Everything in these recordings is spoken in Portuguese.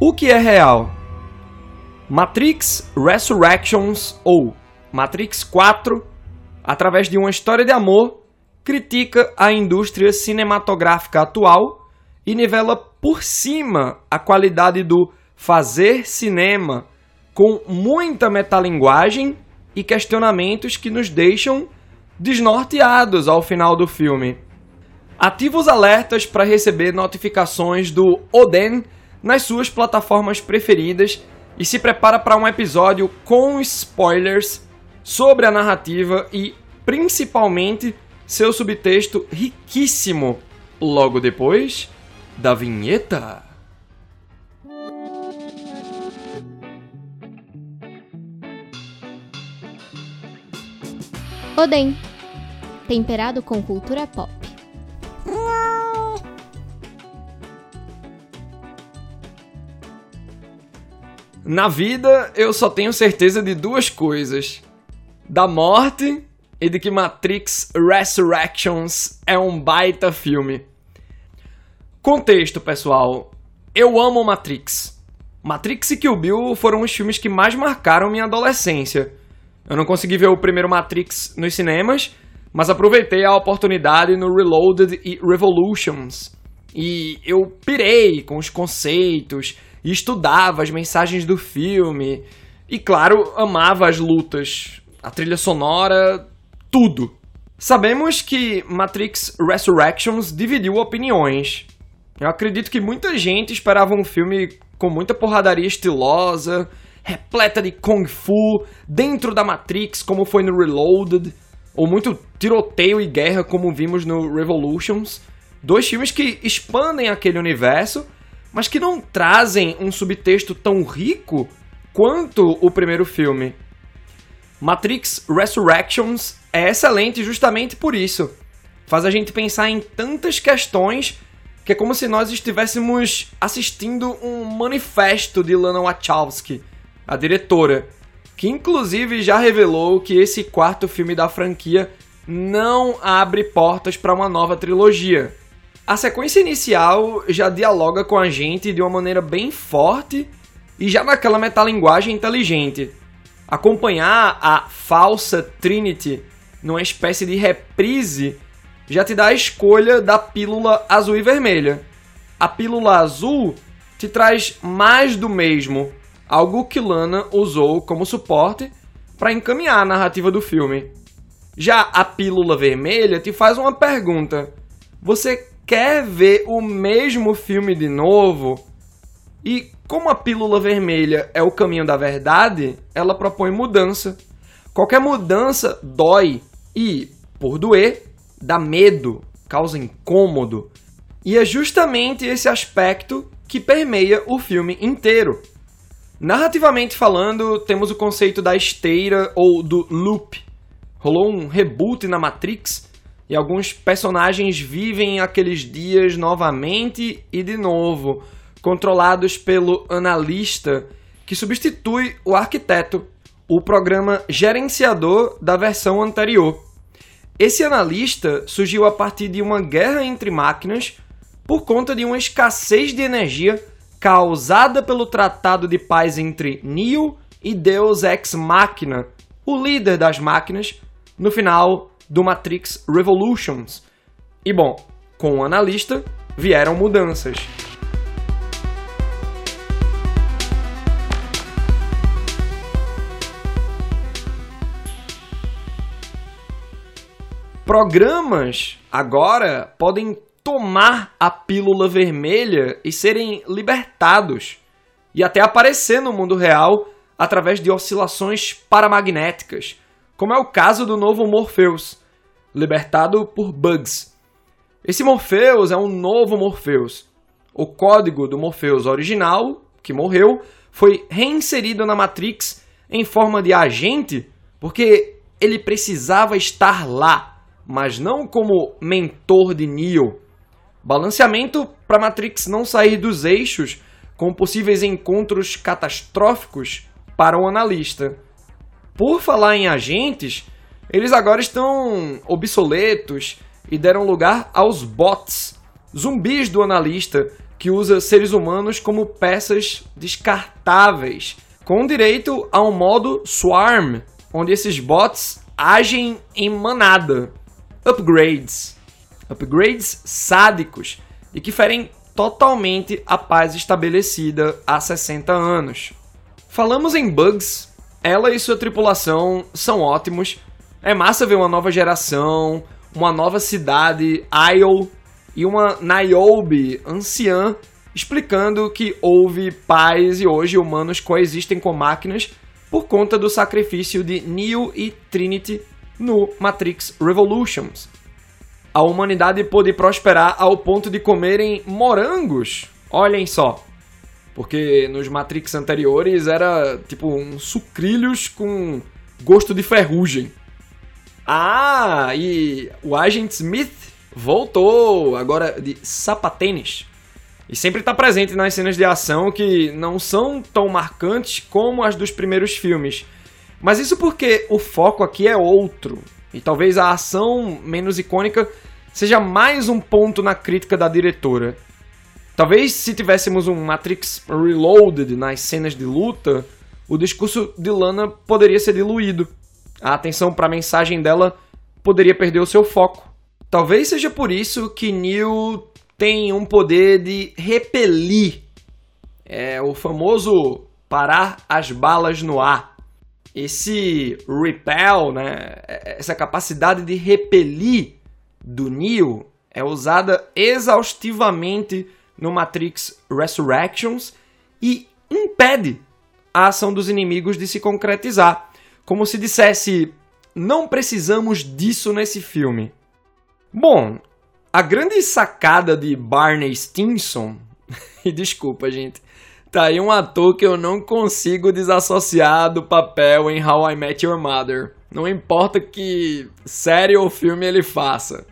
O que é real? Matrix Resurrections ou Matrix 4, através de uma história de amor, critica a indústria cinematográfica atual e nivela por cima a qualidade do fazer cinema com muita metalinguagem e questionamentos que nos deixam desnorteados ao final do filme. Ativa os alertas para receber notificações do Oden nas suas plataformas preferidas e se prepara para um episódio com spoilers sobre a narrativa e principalmente seu subtexto riquíssimo logo depois da vinheta. Oden, temperado com cultura pop. Na vida, eu só tenho certeza de duas coisas: da morte e de que Matrix Resurrections é um baita filme. Contexto, pessoal. Eu amo Matrix. Matrix e Kill Bill foram os filmes que mais marcaram minha adolescência. Eu não consegui ver o primeiro Matrix nos cinemas, mas aproveitei a oportunidade no Reloaded e Revolutions. E eu pirei com os conceitos, e estudava as mensagens do filme. E claro, amava as lutas, a trilha sonora, tudo. Sabemos que Matrix Resurrections dividiu opiniões. Eu acredito que muita gente esperava um filme com muita porradaria estilosa, repleta de kung fu, dentro da Matrix, como foi no Reloaded, ou muito tiroteio e guerra, como vimos no Revolutions. Dois filmes que expandem aquele universo mas que não trazem um subtexto tão rico quanto o primeiro filme. Matrix Resurrections é excelente justamente por isso. Faz a gente pensar em tantas questões que é como se nós estivéssemos assistindo um manifesto de Lana Wachowski, a diretora, que inclusive já revelou que esse quarto filme da franquia não abre portas para uma nova trilogia. A sequência inicial já dialoga com a gente de uma maneira bem forte e já naquela metalinguagem inteligente. Acompanhar a falsa Trinity numa espécie de reprise já te dá a escolha da pílula azul e vermelha. A pílula azul te traz mais do mesmo, algo que Lana usou como suporte para encaminhar a narrativa do filme. Já a pílula vermelha te faz uma pergunta: você quer ver o mesmo filme de novo, e como a pílula vermelha é o caminho da verdade, ela propõe mudança. Qualquer mudança dói e, por doer, dá medo, causa incômodo. E é justamente esse aspecto que permeia o filme inteiro. Narrativamente falando, temos o conceito da esteira ou do loop. Rolou um reboot na Matrix e alguns personagens vivem aqueles dias novamente e de novo, controlados pelo analista que substitui o arquiteto, o programa gerenciador da versão anterior. Esse analista surgiu a partir de uma guerra entre máquinas por conta de uma escassez de energia causada pelo tratado de paz entre Neo e Deus Ex Machina, o líder das máquinas, no final do Matrix Revolutions. E bom, com o analista vieram mudanças. Programas agora podem tomar a pílula vermelha e serem libertados e até aparecer no mundo real através de oscilações paramagnéticas, como é o caso do novo Morpheus, libertado por Bugs. Esse Morpheus é um novo Morpheus. O código do Morpheus original, que morreu, foi reinserido na Matrix em forma de agente porque ele precisava estar lá, mas não como mentor de Neo. Balanceamento para Matrix não sair dos eixos com possíveis encontros catastróficos para o analista. Por falar em agentes, eles agora estão obsoletos e deram lugar aos bots, zumbis do analista, que usa seres humanos como peças descartáveis, com direito a um modo swarm, onde esses bots agem em manada. Upgrades. Upgrades sádicos e que ferem totalmente a paz estabelecida há 60 anos. Falamos em bugs, ela e sua tripulação são ótimos. É massa ver uma nova geração, uma nova cidade, Isle, e uma Niobe anciã explicando que houve paz e hoje humanos coexistem com máquinas por conta do sacrifício de Neo e Trinity no Matrix Revolutions. A humanidade pôde prosperar ao ponto de comerem morangos. Olhem só. Porque nos Matrix anteriores era tipo um sucrilhos com gosto de ferrugem. Ah, e o Agent Smith voltou agora de sapatênis. E sempre está presente nas cenas de ação que não são tão marcantes como as dos primeiros filmes. Mas isso porque o foco aqui é outro. E talvez a ação menos icônica seja mais um ponto na crítica da diretora. Talvez se tivéssemos um Matrix Reloaded nas cenas de luta, o discurso de Lana poderia ser diluído. A atenção para a mensagem dela poderia perder o seu foco. Talvez seja por isso que Neo tem um poder de repelir. É o famoso parar as balas no ar. Esse repel, né, essa capacidade de repelir do Neo é usada exaustivamente no Matrix Resurrections e impede a ação dos inimigos de se concretizar. Como se dissesse, não precisamos disso nesse filme. Bom, a grande sacada de Barney Stinson, e desculpa, gente, tá aí um ator que eu não consigo desassociar do papel em How I Met Your Mother. Não importa que série ou filme ele faça.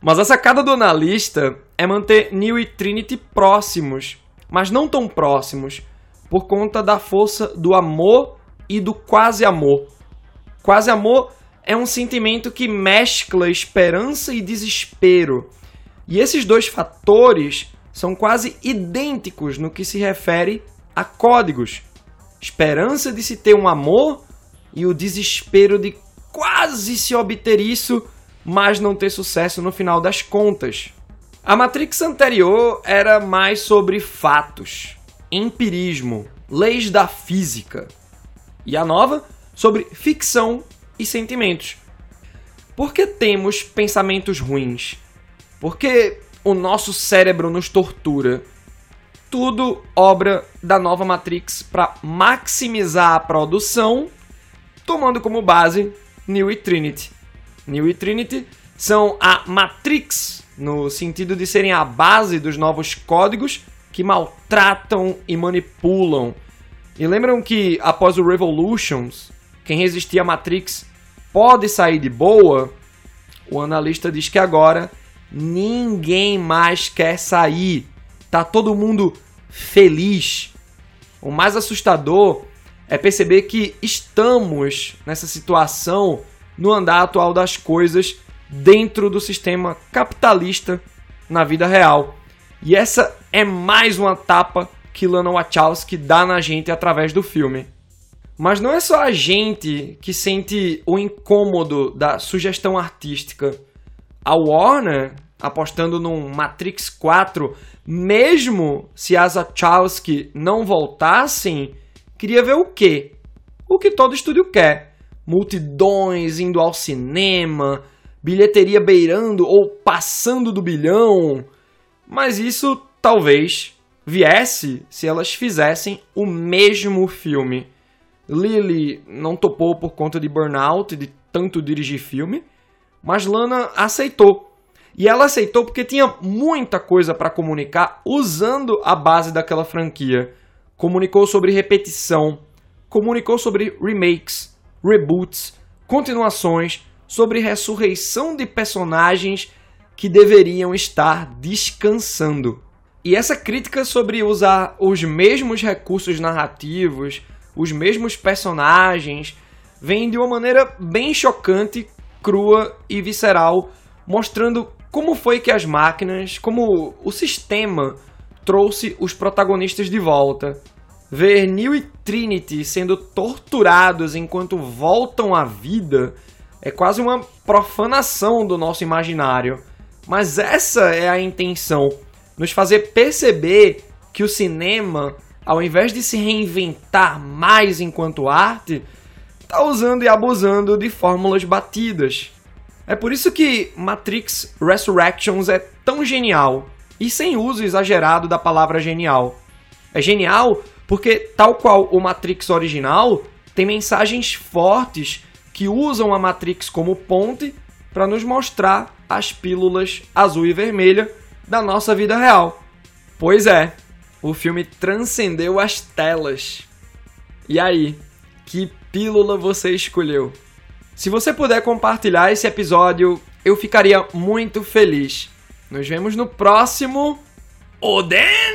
Mas a sacada do analista é manter Neo e Trinity próximos, mas não tão próximos, por conta da força do amor e do quase amor. Quase amor é um sentimento que mescla esperança e desespero. E esses dois fatores são quase idênticos no que se refere a códigos. Esperança de se ter um amor e o desespero de quase se obter isso, mas não ter sucesso no final das contas. A Matrix anterior era mais sobre fatos, empirismo, leis da física. E a nova sobre ficção e sentimentos. Por que temos pensamentos ruins? Porque o nosso cérebro nos tortura. Tudo obra da nova Matrix para maximizar a produção, tomando como base Neo e Trinity. Neo e Trinity são a Matrix, no sentido de serem a base dos novos códigos que maltratam e manipulam. E lembram que após o Revolutions, quem resistia à Matrix pode sair de boa, o analista diz que agora ninguém mais quer sair. Tá todo mundo feliz. O mais assustador é perceber que estamos nessa situação no andar atual das coisas dentro do sistema capitalista na vida real. E essa é mais uma tapa que Lana Wachowski dá na gente através do filme. Mas não é só a gente que sente o incômodo da sugestão artística. A Warner, apostando num Matrix 4, mesmo se as Wachowski não voltassem, queria ver o quê? O que todo estúdio quer. Multidões indo ao cinema, bilheteria beirando ou passando do bilhão. Mas isso talvez viesse se elas fizessem o mesmo filme. Lily não topou por conta de burnout, de tanto dirigir filme, mas Lana aceitou. E ela aceitou porque tinha muita coisa para comunicar usando a base daquela franquia. Comunicou sobre repetição, comunicou sobre remakes, reboots, continuações, sobre ressurreição de personagens que deveriam estar descansando. E essa crítica sobre usar os mesmos recursos narrativos, os mesmos personagens, vêm de uma maneira bem chocante, crua e visceral, mostrando como foi que as máquinas, como o sistema trouxe os protagonistas de volta. Ver Neo e Trinity sendo torturados enquanto voltam à vida é quase uma profanação do nosso imaginário. Mas essa é a intenção, nos fazer perceber que o cinema, ao invés de se reinventar mais enquanto arte, está usando e abusando de fórmulas batidas. É por isso que Matrix Resurrections é tão genial, e sem uso exagerado da palavra genial. É genial porque, tal qual o Matrix original, tem mensagens fortes que usam a Matrix como ponte para nos mostrar as pílulas azul e vermelha da nossa vida real. Pois é, o filme transcendeu as telas. E aí, que pílula você escolheu? Se você puder compartilhar esse episódio, eu ficaria muito feliz. Nos vemos no próximo Oden!